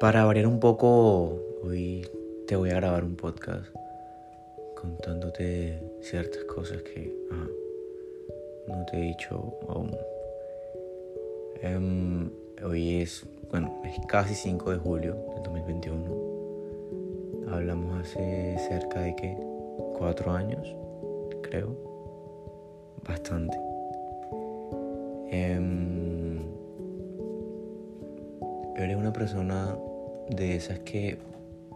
Para variar un poco, hoy te voy a grabar un podcast contándote ciertas cosas que no te he dicho aún. Em, hoy es, bueno, es casi 5 de julio del 2021. Hablamos hace cerca de que 4 años, creo. Bastante. Em, eres una persona de esas que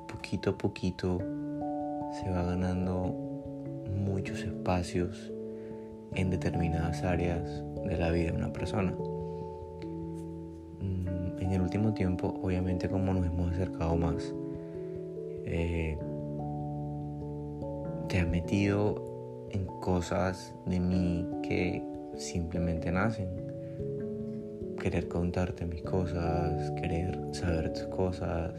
poquito a poquito se va ganando muchos espacios en determinadas áreas de la vida de una persona. Mm, en el último tiempo, obviamente como nos hemos acercado más, eh, te has metido en cosas de mí que simplemente nacen querer contarte mis cosas, querer saber tus cosas.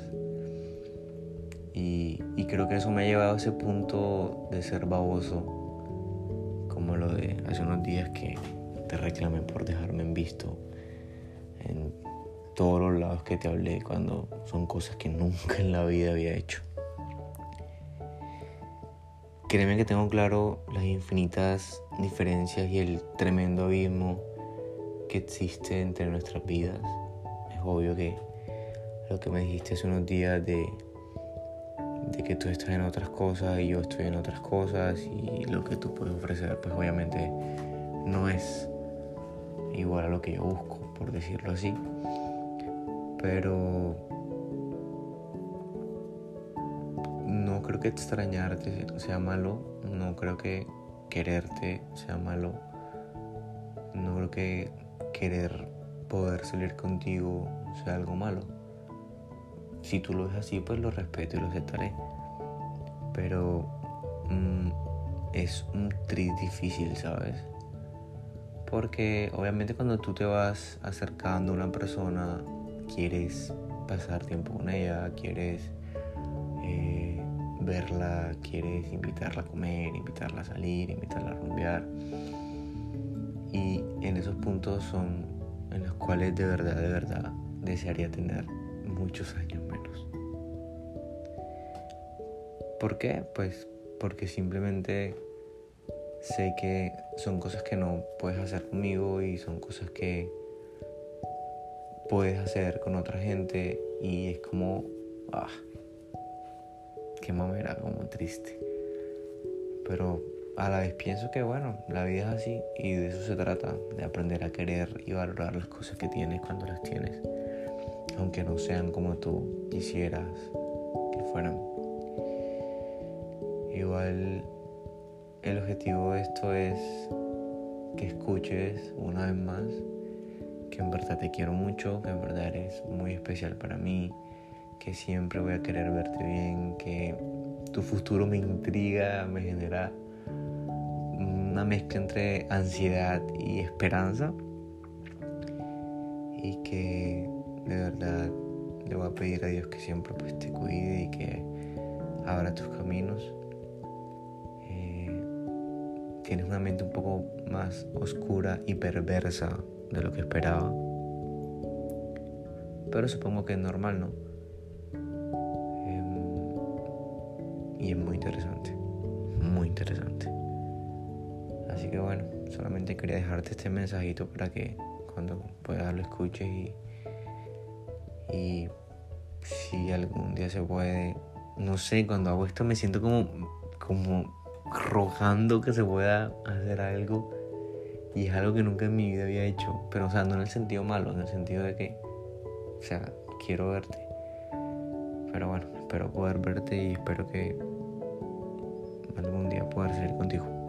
Y, creo que eso me ha llevado a ese punto de ser baboso, como lo de hace unos días que te reclamé por dejarme en visto en todos los lados que te hablé cuando son cosas que nunca en la vida había hecho. Créeme que tengo claro las infinitas diferencias y el tremendo abismo existe entre nuestras vidas. Es obvio que lo que me dijiste hace unos días de, de que tú estás en otras cosas y yo estoy en otras cosas y lo que tú puedes ofrecer pues obviamente no es igual a lo que yo busco, por decirlo así. Pero no creo que extrañarte sea malo, no creo que quererte sea malo, no creo que querer poder salir contigo sea algo malo. Si tú lo ves así, pues lo respeto y lo aceptaré. Pero mm, es un tris difícil, ¿sabes? Porque obviamente cuando tú te vas acercando a una persona, quieres pasar tiempo con ella, quieres eh, verla, quieres invitarla a comer, invitarla a salir, invitarla a rumbear y en esos puntos son en los cuales de verdad, de verdad desearía tener muchos años menos. ¿Por qué? Pues porque simplemente sé que son cosas que no puedes hacer conmigo y son cosas que puedes hacer con otra gente y es como, ah, qué mamera, como triste. Pero a la vez pienso que bueno, la vida es así y de eso se trata, de aprender a querer y valorar las cosas que tienes cuando las tienes, aunque no sean como tú quisieras que fueran. Igual el objetivo de esto es que escuches una vez más que en verdad te quiero mucho, que en verdad eres muy especial para mí, que siempre voy a querer verte bien, que tu futuro me intriga, me genera una mezcla entre ansiedad y esperanza y que de verdad le voy a pedir a Dios que siempre pues, te cuide y que abra tus caminos. Eh, tienes una mente un poco más oscura y perversa de lo que esperaba. Pero supongo que es normal, ¿no? Em, y es muy interesante, muy interesante. Así que bueno, solamente quería dejarte este mensajito para que cuando puedas lo escuches y, y si algún día se puede, no sé, cuando hago esto me siento como, como rojando que se pueda hacer algo y es algo que nunca en mi vida había hecho, pero o sea, no en el sentido malo, en el sentido de que, o sea, quiero verte. Pero bueno, espero poder verte y espero que algún día pueda salir contigo.